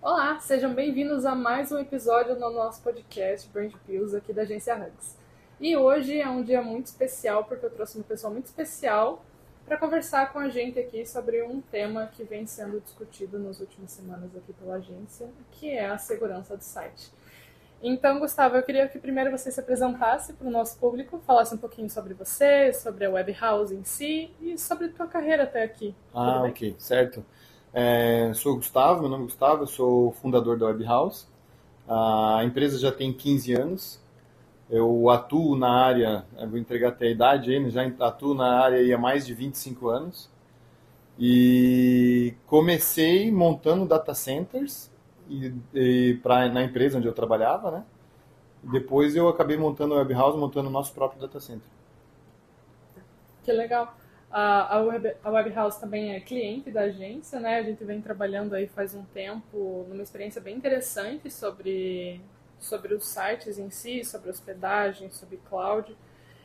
Olá, sejam bem-vindos a mais um episódio no nosso podcast Brand Pills aqui da agência Hugs. E hoje é um dia muito especial porque eu trouxe uma pessoa muito especial para conversar com a gente aqui sobre um tema que vem sendo discutido nas últimas semanas aqui pela agência, que é a segurança do site. Então, Gustavo, eu queria que primeiro você se apresentasse para o nosso público, falasse um pouquinho sobre você, sobre a Web House em si e sobre a tua carreira até aqui. Ah, ok, certo. É, sou Gustavo, meu nome é Gustavo, eu sou fundador da Web House. A empresa já tem 15 anos. Eu atuo na área, vou entregar até a idade aí, já atuo na área há mais de 25 anos. E comecei montando data centers e, e pra, na empresa onde eu trabalhava, né? Depois eu acabei montando a Web House, montando o nosso próprio data center. Que legal. A, Web, a Web House também é cliente da agência, né? A gente vem trabalhando aí faz um tempo numa experiência bem interessante sobre, sobre os sites em si, sobre hospedagem, sobre cloud.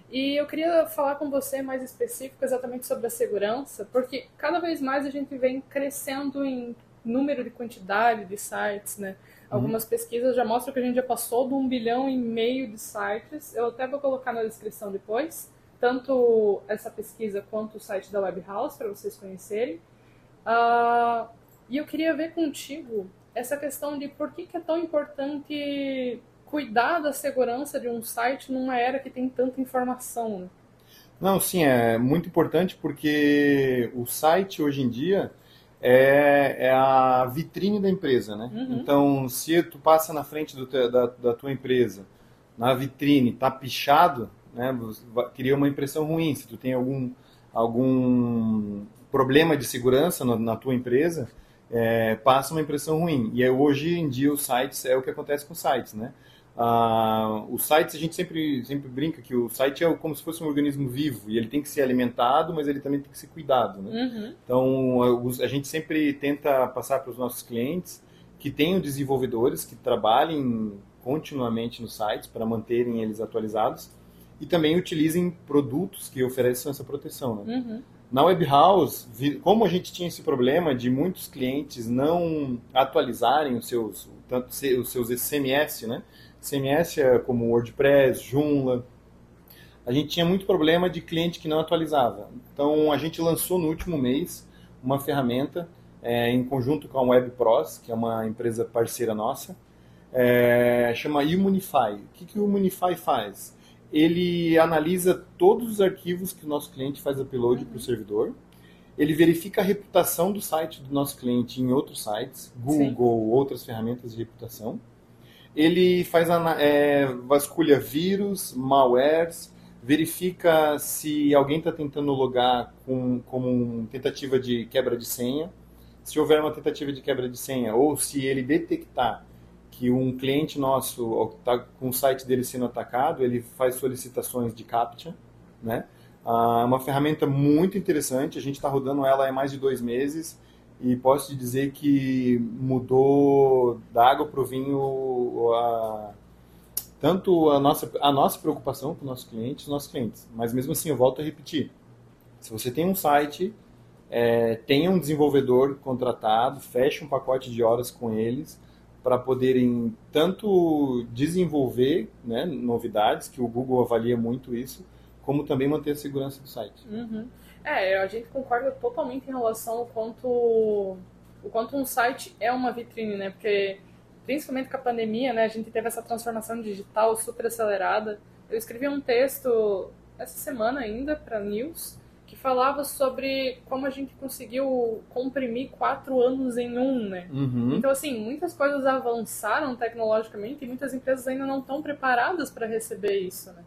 E eu queria falar com você mais específico exatamente sobre a segurança, porque cada vez mais a gente vem crescendo em número de quantidade de sites, né? Algumas uhum. pesquisas já mostram que a gente já passou de um bilhão e meio de sites. Eu até vou colocar na descrição depois tanto essa pesquisa quanto o site da Web House para vocês conhecerem. Uh, e eu queria ver contigo essa questão de por que, que é tão importante cuidar da segurança de um site numa era que tem tanta informação. Né? Não, sim, é muito importante porque o site hoje em dia é, é a vitrine da empresa, né? Uhum. Então, se tu passa na frente do, da, da tua empresa, na vitrine, tá pichado, né? Cria uma impressão ruim. Se tu tem algum, algum problema de segurança na, na tua empresa, é, passa uma impressão ruim. E é, hoje em dia os sites é o que acontece com os sites, né? Ah, os sites a gente sempre sempre brinca que o site é como se fosse um organismo vivo e ele tem que ser alimentado, mas ele também tem que ser cuidado, né? Uhum. Então a gente sempre tenta passar para os nossos clientes que tenham desenvolvedores que trabalhem continuamente nos sites para manterem eles atualizados e também utilizem produtos que ofereçam essa proteção. Né? Uhum. Na Web House, como a gente tinha esse problema de muitos clientes não atualizarem os seus, tanto, os seus CMS, né? CMS é como WordPress, Joomla. A gente tinha muito problema de cliente que não atualizava. Então a gente lançou no último mês uma ferramenta é, em conjunto com a WebPros, que é uma empresa parceira nossa, é, chama Immunify. O que, que o Immunify faz? Ele analisa todos os arquivos que o nosso cliente faz upload para o servidor. Ele verifica a reputação do site do nosso cliente em outros sites, Google, Sim. outras ferramentas de reputação. Ele faz é, vasculha vírus, malwares, verifica se alguém está tentando logar com, como tentativa de quebra de senha. Se houver uma tentativa de quebra de senha, ou se ele detectar que um cliente nosso está com o site dele sendo atacado, ele faz solicitações de CAPTCHA, né? Ah, uma ferramenta muito interessante, a gente está rodando ela há mais de dois meses e posso te dizer que mudou da água para o vinho a, tanto a nossa, a nossa preocupação com nossos clientes, os nossos clientes. Mas mesmo assim, eu volto a repetir, se você tem um site, é, tenha um desenvolvedor contratado, feche um pacote de horas com eles, para poderem tanto desenvolver né, novidades, que o Google avalia muito isso, como também manter a segurança do site. Uhum. É, a gente concorda totalmente em relação ao quanto, o quanto um site é uma vitrine, né? Porque, principalmente com a pandemia, né, a gente teve essa transformação digital super acelerada. Eu escrevi um texto essa semana ainda para News, que falava sobre como a gente conseguiu comprimir quatro anos em um, né? Uhum. Então, assim, muitas coisas avançaram tecnologicamente e muitas empresas ainda não estão preparadas para receber isso, né?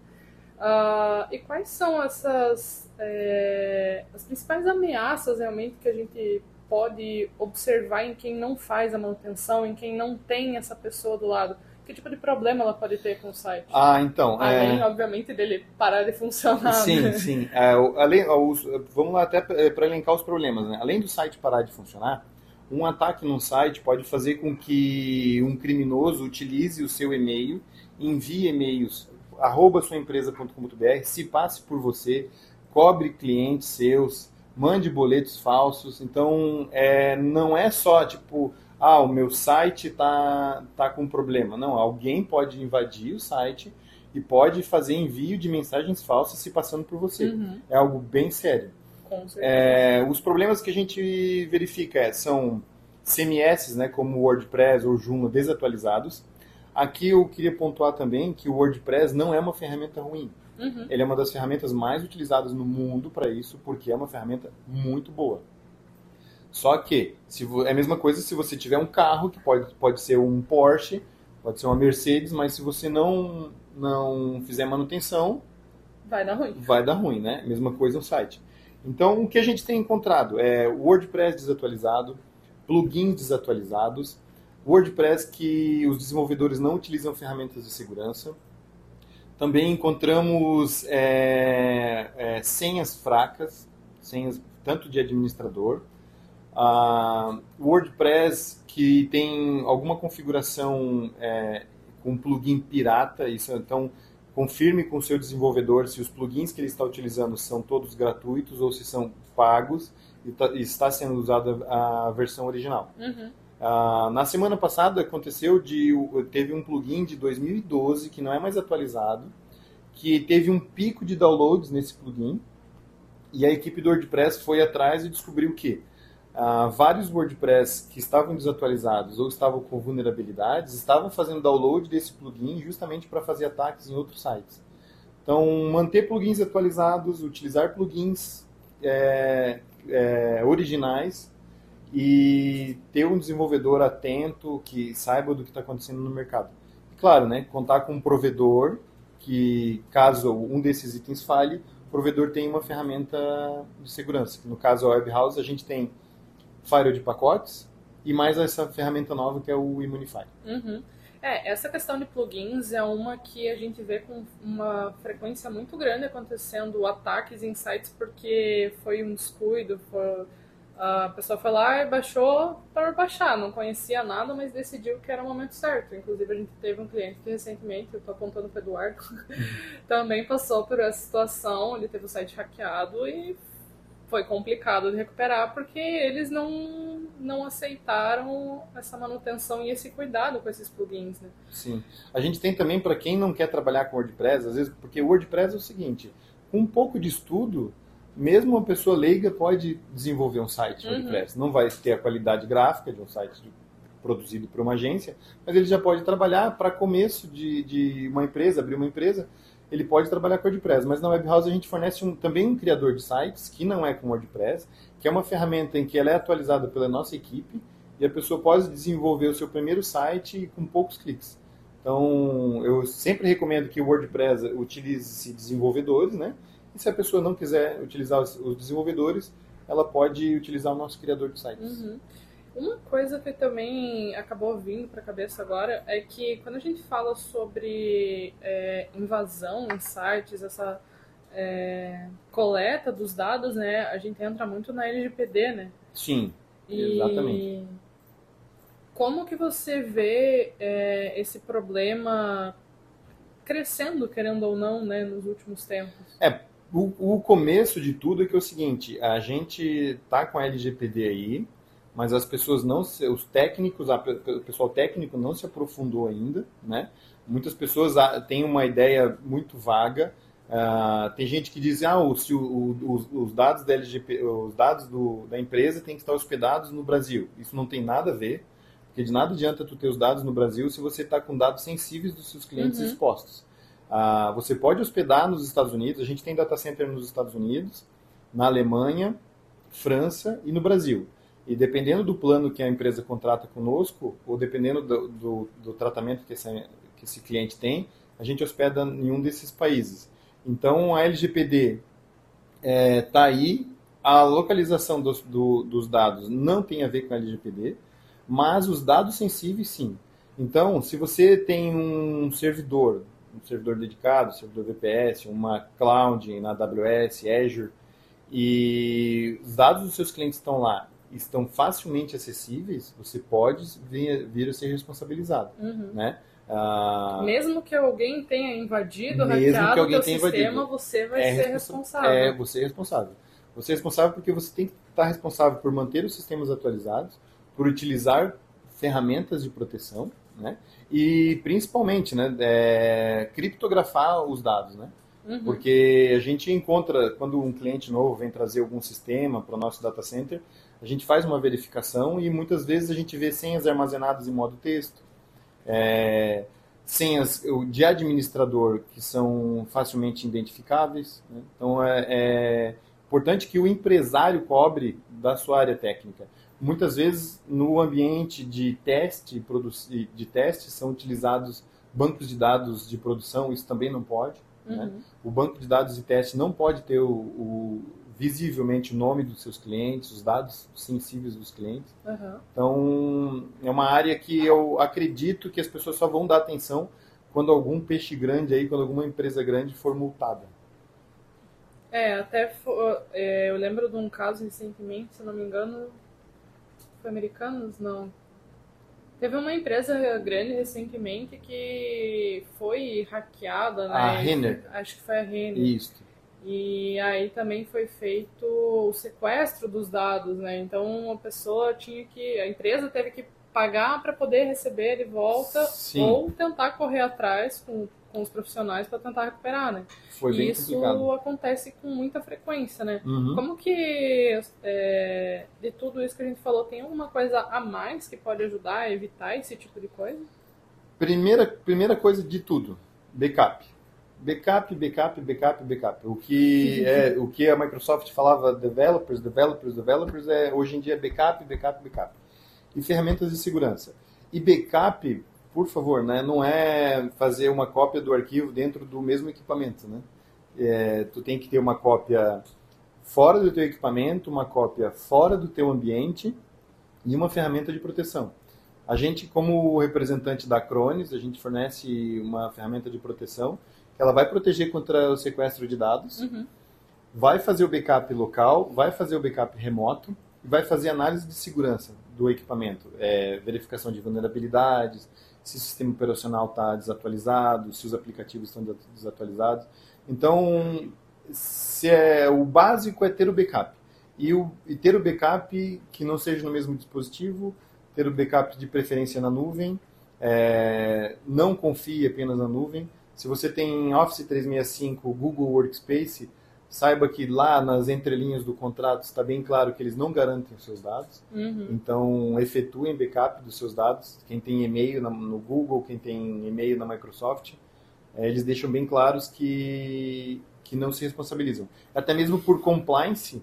Uh, e quais são essas é, as principais ameaças realmente que a gente pode observar em quem não faz a manutenção, em quem não tem essa pessoa do lado? Que tipo de problema ela pode ter com o site? Ah, então. Além, é... obviamente, dele parar de funcionar. Sim, né? sim. É, além, os, vamos lá até para é, elencar os problemas. Né? Além do site parar de funcionar, um ataque num site pode fazer com que um criminoso utilize o seu e-mail, envie e-mails arroba suaempresa.com.br, se passe por você, cobre clientes seus, mande boletos falsos. Então, é, não é só tipo ah, o meu site está tá com problema. Não, alguém pode invadir o site e pode fazer envio de mensagens falsas se passando por você. Uhum. É algo bem sério. É, os problemas que a gente verifica é, são CMS, né, como WordPress ou Joomla desatualizados. Aqui eu queria pontuar também que o WordPress não é uma ferramenta ruim. Uhum. Ele é uma das ferramentas mais utilizadas no mundo para isso, porque é uma ferramenta muito boa. Só que se, é a mesma coisa se você tiver um carro, que pode, pode ser um Porsche, pode ser uma Mercedes, mas se você não, não fizer manutenção. Vai dar ruim. Vai dar ruim, né? Mesma coisa no site. Então, o que a gente tem encontrado é WordPress desatualizado, plugins desatualizados, WordPress que os desenvolvedores não utilizam ferramentas de segurança. Também encontramos é, é, senhas fracas, senhas tanto de administrador. Uh, WordPress que tem alguma configuração é, com plugin pirata, isso então confirme com o seu desenvolvedor se os plugins que ele está utilizando são todos gratuitos ou se são pagos e, tá, e está sendo usada a versão original. Uhum. Uh, na semana passada aconteceu de teve um plugin de 2012 que não é mais atualizado, que teve um pico de downloads nesse plugin e a equipe do WordPress foi atrás e descobriu que Uh, vários WordPress que estavam desatualizados ou estavam com vulnerabilidades estavam fazendo download desse plugin justamente para fazer ataques em outros sites. Então, manter plugins atualizados, utilizar plugins é, é, originais e ter um desenvolvedor atento que saiba do que está acontecendo no mercado. Claro, né, contar com um provedor que, caso um desses itens falhe, o provedor tem uma ferramenta de segurança. No caso, a Web House, a gente tem firewall de pacotes e mais essa ferramenta nova que é o Immunify. Uhum. É, essa questão de plugins é uma que a gente vê com uma frequência muito grande acontecendo ataques em sites porque foi um descuido, foi, a pessoa foi lá e baixou para baixar, não conhecia nada, mas decidiu que era o momento certo. Inclusive a gente teve um cliente que recentemente, eu estou apontando para o Eduardo, também passou por essa situação, ele teve o site hackeado e foi complicado de recuperar porque eles não, não aceitaram essa manutenção e esse cuidado com esses plugins, né? Sim. A gente tem também para quem não quer trabalhar com WordPress, às vezes, porque o WordPress é o seguinte, com um pouco de estudo, mesmo uma pessoa leiga pode desenvolver um site uhum. WordPress. Não vai ter a qualidade gráfica de um site produzido por uma agência, mas ele já pode trabalhar para começo de, de uma empresa, abrir uma empresa, ele pode trabalhar com WordPress, mas na Webhouse a gente fornece um, também um criador de sites, que não é com WordPress, que é uma ferramenta em que ela é atualizada pela nossa equipe e a pessoa pode desenvolver o seu primeiro site com poucos cliques. Então, eu sempre recomendo que o WordPress utilize desenvolvedores, né? E se a pessoa não quiser utilizar os, desenvolvedores, ela pode utilizar o nosso criador de sites. Uhum. Uma coisa que também acabou vindo para a cabeça agora é que quando a gente fala sobre é, invasão em sites, essa é, coleta dos dados, né, a gente entra muito na LGPD, né? Sim, exatamente. E como que você vê é, esse problema crescendo, querendo ou não, né, nos últimos tempos? É, o, o começo de tudo é que é o seguinte, a gente tá com a LGPD aí, mas as pessoas não, os técnicos, o pessoal técnico não se aprofundou ainda, né? Muitas pessoas têm uma ideia muito vaga. Uh, tem gente que diz, ah, se o, o, os, os, dados da LGP, os dados do, da empresa têm que estar hospedados no Brasil. Isso não tem nada a ver, porque de nada adianta tu ter os dados no Brasil se você está com dados sensíveis dos seus clientes uhum. expostos. Uh, você pode hospedar nos Estados Unidos, a gente tem data center nos Estados Unidos, na Alemanha, França e no Brasil. E dependendo do plano que a empresa contrata conosco, ou dependendo do, do, do tratamento que esse, que esse cliente tem, a gente hospeda em um desses países. Então, a LGPD está é, tá aí, a localização dos, do, dos dados não tem a ver com a LGPD, mas os dados sensíveis sim. Então, se você tem um servidor, um servidor dedicado, um servidor VPS, uma cloud na AWS, Azure, e os dados dos seus clientes estão lá estão facilmente acessíveis, você pode vir, vir a ser responsabilizado, uhum. né? Ah, mesmo que alguém tenha invadido, hackeado o teu sistema, invadido, você vai é ser responsável. É, você é responsável. Você é responsável porque você tem que estar responsável por manter os sistemas atualizados, por utilizar ferramentas de proteção, né? E principalmente, né, é, criptografar os dados, né? Uhum. Porque a gente encontra, quando um cliente novo vem trazer algum sistema para o nosso data center, a gente faz uma verificação e muitas vezes a gente vê senhas armazenadas em modo texto, é, senhas de administrador que são facilmente identificáveis. Né? Então é, é importante que o empresário cobre da sua área técnica. Muitas vezes no ambiente de teste, de teste são utilizados bancos de dados de produção, isso também não pode. Né? Uhum. Né? O banco de dados de teste não pode ter o, o, visivelmente o nome dos seus clientes, os dados sensíveis dos clientes. Uhum. Então, é uma área que eu acredito que as pessoas só vão dar atenção quando algum peixe grande aí, quando alguma empresa grande for multada. É, até for, é, eu lembro de um caso recentemente, se não me engano, foi americanos? Não. Teve uma empresa grande recentemente que foi hackeada, né? A Renner. Acho que foi a Renner. Isso. E aí também foi feito o sequestro dos dados, né? Então a pessoa tinha que, a empresa teve que pagar para poder receber de volta Sim. ou tentar correr atrás com com os profissionais para tentar recuperar, né? Foi bem e isso complicado. acontece com muita frequência, né? Uhum. Como que é, de tudo isso que a gente falou, tem alguma coisa a mais que pode ajudar a evitar esse tipo de coisa? Primeira, primeira coisa de tudo, backup. Backup, backup, backup, backup. O que é o que a Microsoft falava developers, developers, developers é hoje em dia backup, backup, backup. E ferramentas de segurança. E backup por favor, né, não é fazer uma cópia do arquivo dentro do mesmo equipamento, né? É, tu tem que ter uma cópia fora do teu equipamento, uma cópia fora do teu ambiente e uma ferramenta de proteção. A gente, como representante da Cronis, a gente fornece uma ferramenta de proteção ela vai proteger contra o sequestro de dados, uhum. vai fazer o backup local, vai fazer o backup remoto e vai fazer análise de segurança do equipamento, é, verificação de vulnerabilidades, se o sistema operacional está desatualizado, se os aplicativos estão desatualizados. Então, se é, o básico é ter o backup. E, o, e ter o backup que não seja no mesmo dispositivo, ter o backup de preferência na nuvem, é, não confie apenas na nuvem. Se você tem Office 365, Google Workspace, saiba que lá nas entrelinhas do contrato está bem claro que eles não garantem os seus dados. Uhum. Então, efetuem backup dos seus dados. Quem tem e-mail no Google, quem tem e-mail na Microsoft, é, eles deixam bem claros que, que não se responsabilizam. Até mesmo por compliance,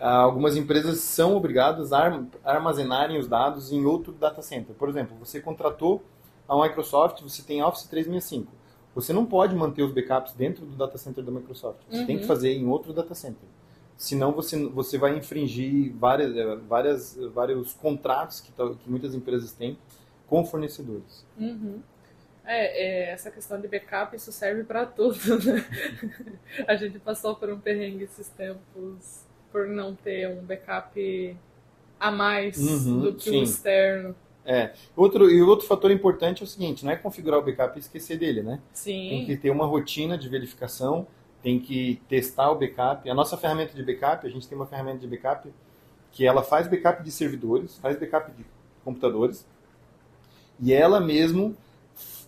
algumas empresas são obrigadas a armazenarem os dados em outro data center. Por exemplo, você contratou a Microsoft, você tem Office 365 você não pode manter os backups dentro do data center da Microsoft. Você uhum. tem que uhum. fazer em outro data center. Senão você, você vai infringir várias, eh, várias, vários contratos que, que muitas empresas têm com fornecedores. Uhum. É, é, essa questão de backup, isso serve para tudo, né? A gente passou por um perrengue esses tempos por não ter um backup a mais uhum, do que o externo. É. Outro, e outro fator importante é o seguinte, não é configurar o backup e esquecer dele, né? Sim. Tem que ter uma rotina de verificação, tem que testar o backup. A nossa ferramenta de backup, a gente tem uma ferramenta de backup que ela faz backup de servidores, faz backup de computadores, e ela mesmo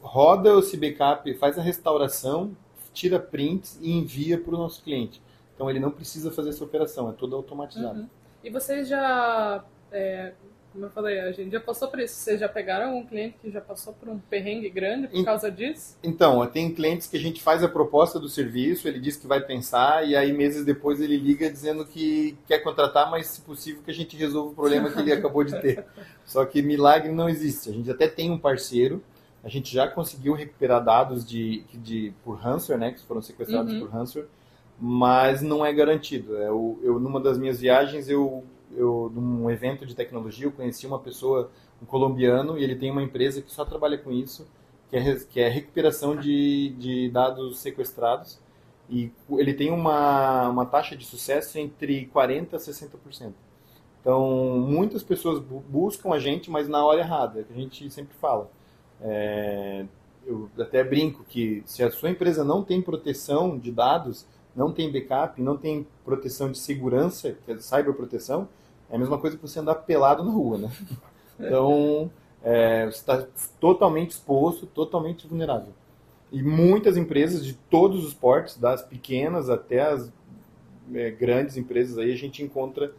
roda esse backup, faz a restauração, tira prints e envia para o nosso cliente. Então ele não precisa fazer essa operação, é toda automatizada. Uhum. E vocês já é, como eu falei, a gente já passou por isso. Vocês já pegaram um cliente que já passou por um perrengue grande por causa disso? Então, tem clientes que a gente faz a proposta do serviço, ele diz que vai pensar, e aí meses depois ele liga dizendo que quer contratar, mas se possível que a gente resolva o problema que ele acabou de ter. Só que milagre não existe. A gente até tem um parceiro, a gente já conseguiu recuperar dados de, de por ransomware, né, que foram sequestrados uhum. por ransomware, mas não é garantido. É, eu, eu, numa das minhas viagens, eu eu num evento de tecnologia eu conheci uma pessoa, um colombiano, e ele tem uma empresa que só trabalha com isso, que é, que é recuperação de, de dados sequestrados. E ele tem uma, uma taxa de sucesso entre 40% a 60%. Então, muitas pessoas buscam a gente, mas na hora errada, é que a gente sempre fala. É, eu até brinco que se a sua empresa não tem proteção de dados, não tem backup, não tem proteção de segurança, que é cyberproteção, é a mesma coisa que você andar pelado na rua, né? Então, é, você está totalmente exposto, totalmente vulnerável. E muitas empresas de todos os portes, das pequenas até as é, grandes empresas, aí a gente encontra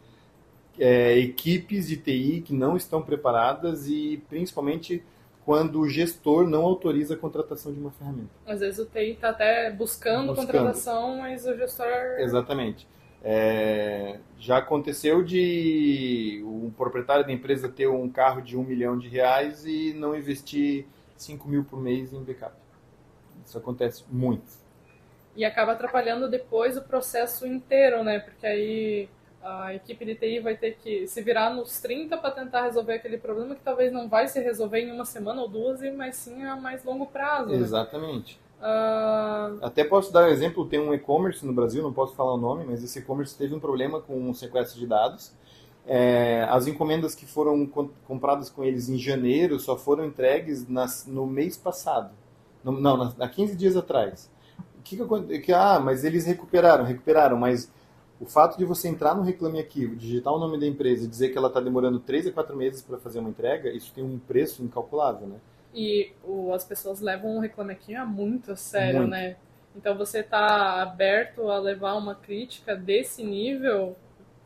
é, equipes de TI que não estão preparadas e principalmente quando o gestor não autoriza a contratação de uma ferramenta. Às vezes o TI está até buscando, buscando, contratação, mas o gestor. Exatamente. É, já aconteceu de um proprietário da empresa ter um carro de um milhão de reais e não investir 5 mil por mês em backup. Isso acontece muito. E acaba atrapalhando depois o processo inteiro, né? Porque aí a equipe de TI vai ter que se virar nos 30 para tentar resolver aquele problema que talvez não vai se resolver em uma semana ou duas, mas sim a mais longo prazo. Né? Exatamente. Uh... Até posso dar um exemplo, tem um e-commerce no Brasil, não posso falar o nome, mas esse e-commerce teve um problema com um sequestro de dados. É, as encomendas que foram compradas com eles em janeiro só foram entregues nas, no mês passado. No, não, há 15 dias atrás. O que, que, que, ah, mas eles recuperaram, recuperaram, mas o fato de você entrar no Reclame Aqui, digitar o nome da empresa e dizer que ela está demorando 3 a 4 meses para fazer uma entrega, isso tem um preço incalculável, né? E o, as pessoas levam o Reclame Aqui a muito a sério, muito. né? Então você está aberto a levar uma crítica desse nível,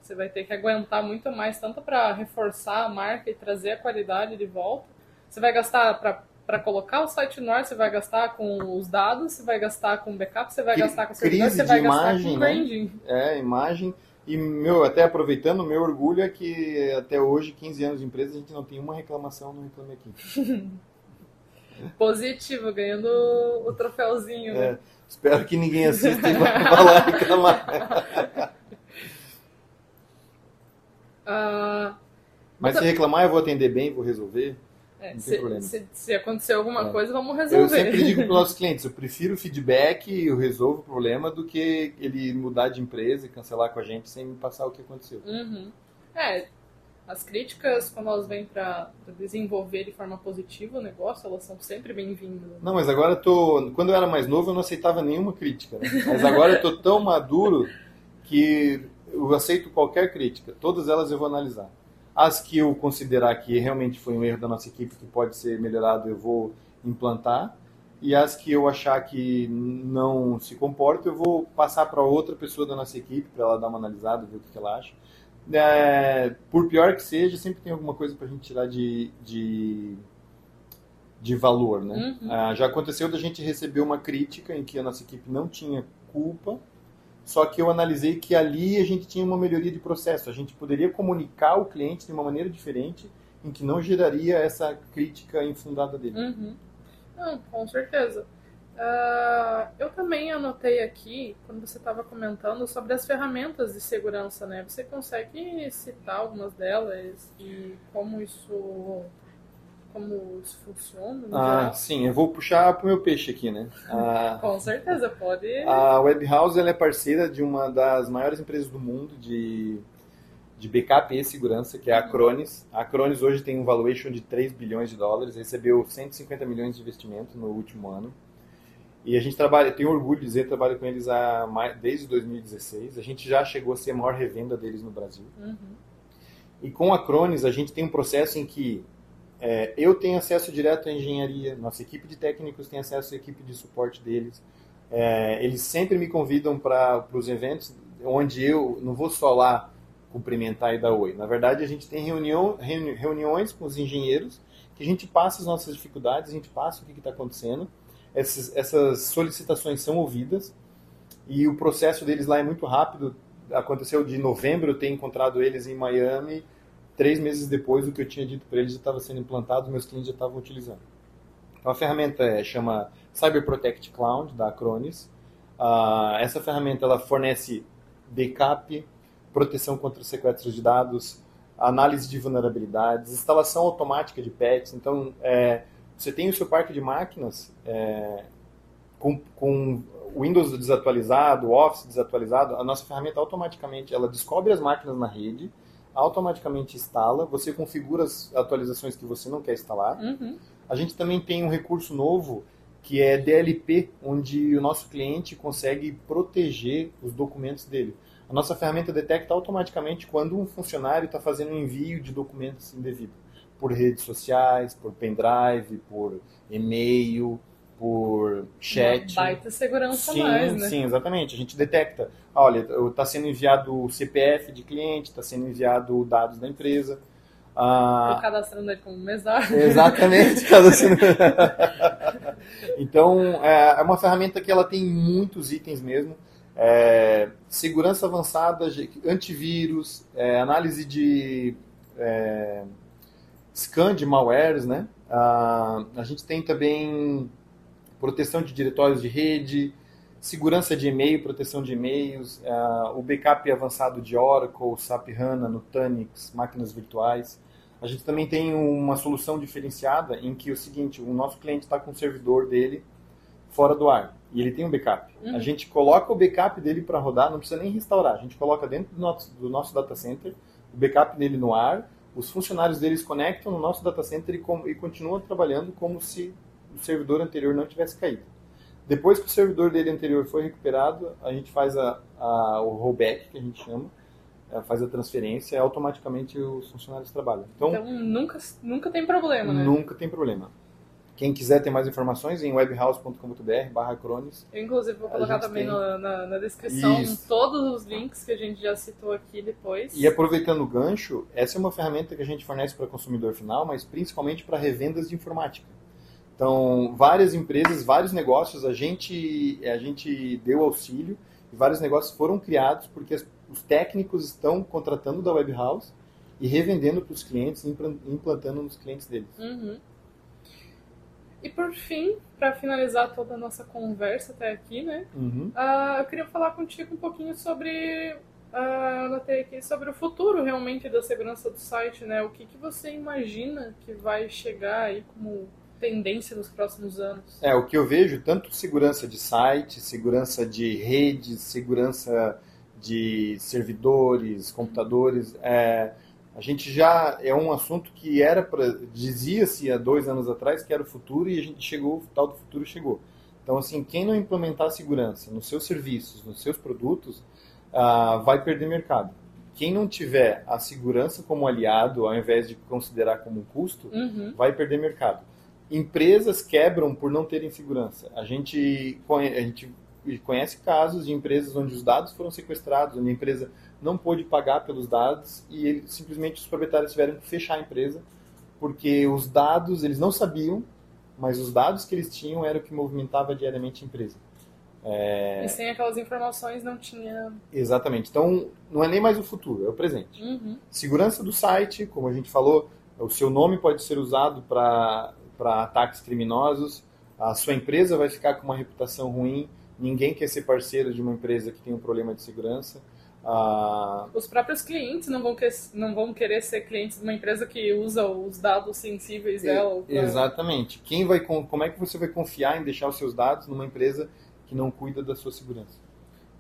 você vai ter que aguentar muito mais, tanto para reforçar a marca e trazer a qualidade de volta. Você vai gastar para para colocar o site no ar, você vai gastar com os dados, você vai gastar com backup, você vai que gastar com servidor, você vai imagem, gastar com branding. Né? É, imagem. E, meu, até aproveitando, o meu orgulho é que até hoje, 15 anos de empresa, a gente não tem uma reclamação no Reclame Aqui. Positivo, ganhando o troféuzinho, né? É, espero que ninguém assista e vá lá reclamar. uh, Mas se reclamar, eu vou atender bem, vou resolver. É, se, se, se, acontecer alguma é. coisa, vamos resolver. Eu sempre digo para os nossos clientes, eu prefiro feedback e eu resolvo o problema do que ele mudar de empresa e cancelar com a gente sem me passar o que aconteceu. Uhum. É, as críticas, quando elas vêm para desenvolver de forma positiva o negócio, elas são sempre bem-vindas. Não, mas agora eu tô. Quando eu era mais novo, eu não aceitava nenhuma crítica. Né? Mas agora eu tô tão maduro que eu aceito qualquer crítica. Todas elas eu vou analisar. As que eu considerar que realmente foi um erro da nossa equipe que pode ser melhorado, eu vou implantar. E as que eu achar que não se comporta, eu vou passar para outra pessoa da nossa equipe para ela dar uma analisada, ver o que ela acha. É, por pior que seja, sempre tem alguma coisa para a gente tirar de, de, de valor, né? Uhum. Ah, já aconteceu da gente receber uma crítica em que a nossa equipe não tinha culpa só que eu analisei que ali a gente tinha uma melhoria de processo. A gente poderia comunicar o cliente de uma maneira diferente, em que não geraria essa crítica infundada dele. Uhum. Não, com certeza. Uh, eu também anotei aqui, quando você estava comentando, sobre as ferramentas de segurança, né? Você consegue citar algumas delas e como isso como isso funciona? ah, geral? sim, eu vou puxar para o meu peixe aqui, né? A, Com certeza, pode. A Webhouse ela é parceira de uma das maiores empresas do mundo de, de backup e segurança, que é a Acronis. A Acronis hoje tem um valuation de 3 bilhões de dólares, recebeu 150 milhões de investimento no último ano. E a gente trabalha, tenho orgulho de dizer, trabalho com eles há mais, desde 2016. A gente já chegou a ser a maior revenda deles no Brasil. Uhum. E com a Acronis, a gente tem um processo em que é, eu tenho acesso direto à engenharia, nossa equipe de técnicos tem acesso à equipe de suporte deles. É, eles sempre me convidam para os eventos onde eu não vou só lá cumprimentar e dar oi. Na verdade, a gente tem reunião, reuni reuniões com os engenheiros que a gente passa as nossas dificuldades, a gente passa o que está acontecendo. Essas, essas solicitações são ouvidas e o processo deles lá é muito rápido. Aconteceu de novembro eu ter encontrado eles em Miami três meses depois, o que eu tinha dito para eles já estava sendo implantado, meus clientes já estavam utilizando. Então, a ferramenta é, chama Cyber Protect Cloud, da Acronis. Uh, essa ferramenta ela fornece backup, proteção contra sequestros de dados, análise de vulnerabilidades, instalação automática de patches. Então, é, você tem o seu parque de máquinas é, com, com Windows desatualizado, Office desatualizado, a nossa ferramenta automaticamente ela descobre as máquinas na rede, automaticamente instala, você configura as atualizações que você não quer instalar. Uhum. A gente também tem um recurso novo que é DLP, onde o nosso cliente consegue proteger os documentos dele. A nossa ferramenta detecta automaticamente quando um funcionário está fazendo um envio de documentos indevido. por redes sociais, por pendrive, por e-mail, por chat. Uma baita segurança sim, mais, né? Sim, exatamente. A gente detecta, olha, está sendo enviado o CPF de cliente, está sendo enviado dados da empresa. Ah, cadastrando ele como mesário. Exatamente. então, é, é uma ferramenta que ela tem muitos itens mesmo. É, segurança avançada, antivírus, é, análise de é, scan de malwares, né? Ah, a gente tem também proteção de diretórios de rede, segurança de e-mail, proteção de e-mails, uh, o backup avançado de Oracle, SAP HANA, Nutanix, máquinas virtuais. A gente também tem uma solução diferenciada em que é o seguinte, o nosso cliente está com o servidor dele fora do ar e ele tem um backup. Uhum. A gente coloca o backup dele para rodar, não precisa nem restaurar, a gente coloca dentro do nosso, do nosso data center o backup dele no ar, os funcionários deles conectam no nosso data center e, com, e continuam trabalhando como se o servidor anterior não tivesse caído. Depois que o servidor dele anterior foi recuperado, a gente faz a, a, o rollback, que a gente chama, é, faz a transferência e automaticamente os funcionários trabalham. Então, então, nunca, nunca tem problema, né? Nunca tem problema. Quem quiser ter mais informações, em webhouse.com.br barra crones. Eu, inclusive, vou colocar também tem... na, na, na, descrição Isso. todos os links que a gente já citou aqui depois. E aproveitando o gancho, essa é uma ferramenta que a gente fornece para consumidor final, mas principalmente para revendas de informática. Então, várias empresas, vários negócios, a gente, a gente deu auxílio e vários negócios foram criados porque as, os técnicos estão contratando da Web House e revendendo para os clientes, implantando nos clientes deles. Uhum. E por fim, para finalizar toda a nossa conversa até aqui, né? Uhum. Uh, eu queria falar contigo um pouquinho sobre uh, anotei aqui sobre o futuro realmente da segurança do site, né? O que, que você imagina que vai chegar aí como tendência nos próximos anos? É, o que eu vejo, tanto segurança de site, segurança de redes, segurança de servidores, computadores, é, a gente já é um assunto que era para dizia-se há dois anos atrás que era o futuro e a gente chegou, o tal do futuro chegou. Então, assim, quem não implementar segurança nos seus serviços, nos seus produtos, ah, vai perder mercado. Quem não tiver a segurança como aliado, ao invés de considerar como um custo, uhum. vai perder mercado empresas quebram por não terem segurança. A gente, a gente conhece casos de empresas onde os dados foram sequestrados, onde a empresa não pôde pagar pelos dados e ele, simplesmente os proprietários tiveram que fechar a empresa porque os dados, eles não sabiam, mas os dados que eles tinham eram o que movimentava diariamente a empresa. É... E sem aquelas informações não tinha. Exatamente. Então, não é nem mais o futuro, é o presente. Uhum. Segurança do site, como a gente falou, o seu nome pode ser usado para para ataques criminosos, a sua empresa vai ficar com uma reputação ruim, ninguém quer ser parceiro de uma empresa que tem um problema de segurança. Ah, os próprios clientes não vão, que, não vão querer ser clientes de uma empresa que usa os dados sensíveis dela. Pra... Exatamente. Quem vai, como é que você vai confiar em deixar os seus dados numa empresa que não cuida da sua segurança?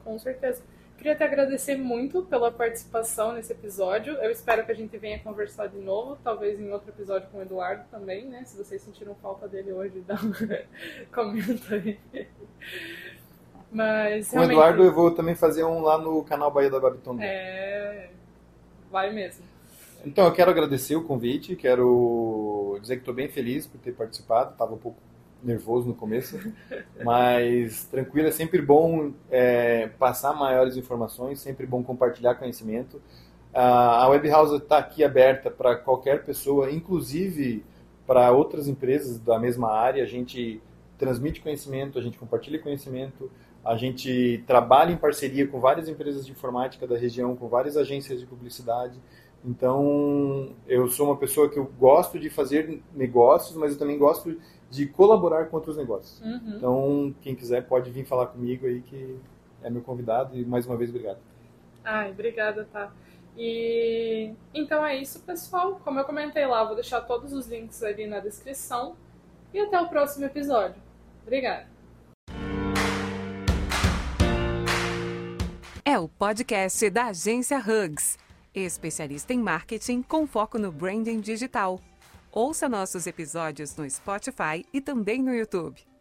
Com certeza. Queria te agradecer muito pela participação nesse episódio. Eu espero que a gente venha conversar de novo, talvez em outro episódio com o Eduardo também, né? Se vocês sentiram falta dele hoje, dá um comenta aí. Mas, com o Eduardo eu vou também fazer um lá no canal Bahia da Babiton. É, vai mesmo. Então, eu quero agradecer o convite, quero dizer que estou bem feliz por ter participado, estava um pouco nervoso no começo, mas tranquilo, é sempre bom é, passar maiores informações, sempre bom compartilhar conhecimento. A Web House está aqui aberta para qualquer pessoa, inclusive para outras empresas da mesma área. A gente transmite conhecimento, a gente compartilha conhecimento, a gente trabalha em parceria com várias empresas de informática da região, com várias agências de publicidade. Então, eu sou uma pessoa que eu gosto de fazer negócios, mas eu também gosto de colaborar com outros negócios. Uhum. Então, quem quiser pode vir falar comigo aí, que é meu convidado. E mais uma vez, obrigado. Ai, obrigada, tá. E então é isso, pessoal. Como eu comentei lá, vou deixar todos os links ali na descrição. E até o próximo episódio. Obrigada. É o podcast da agência Hugs, especialista em marketing com foco no branding digital. Ouça nossos episódios no Spotify e também no YouTube.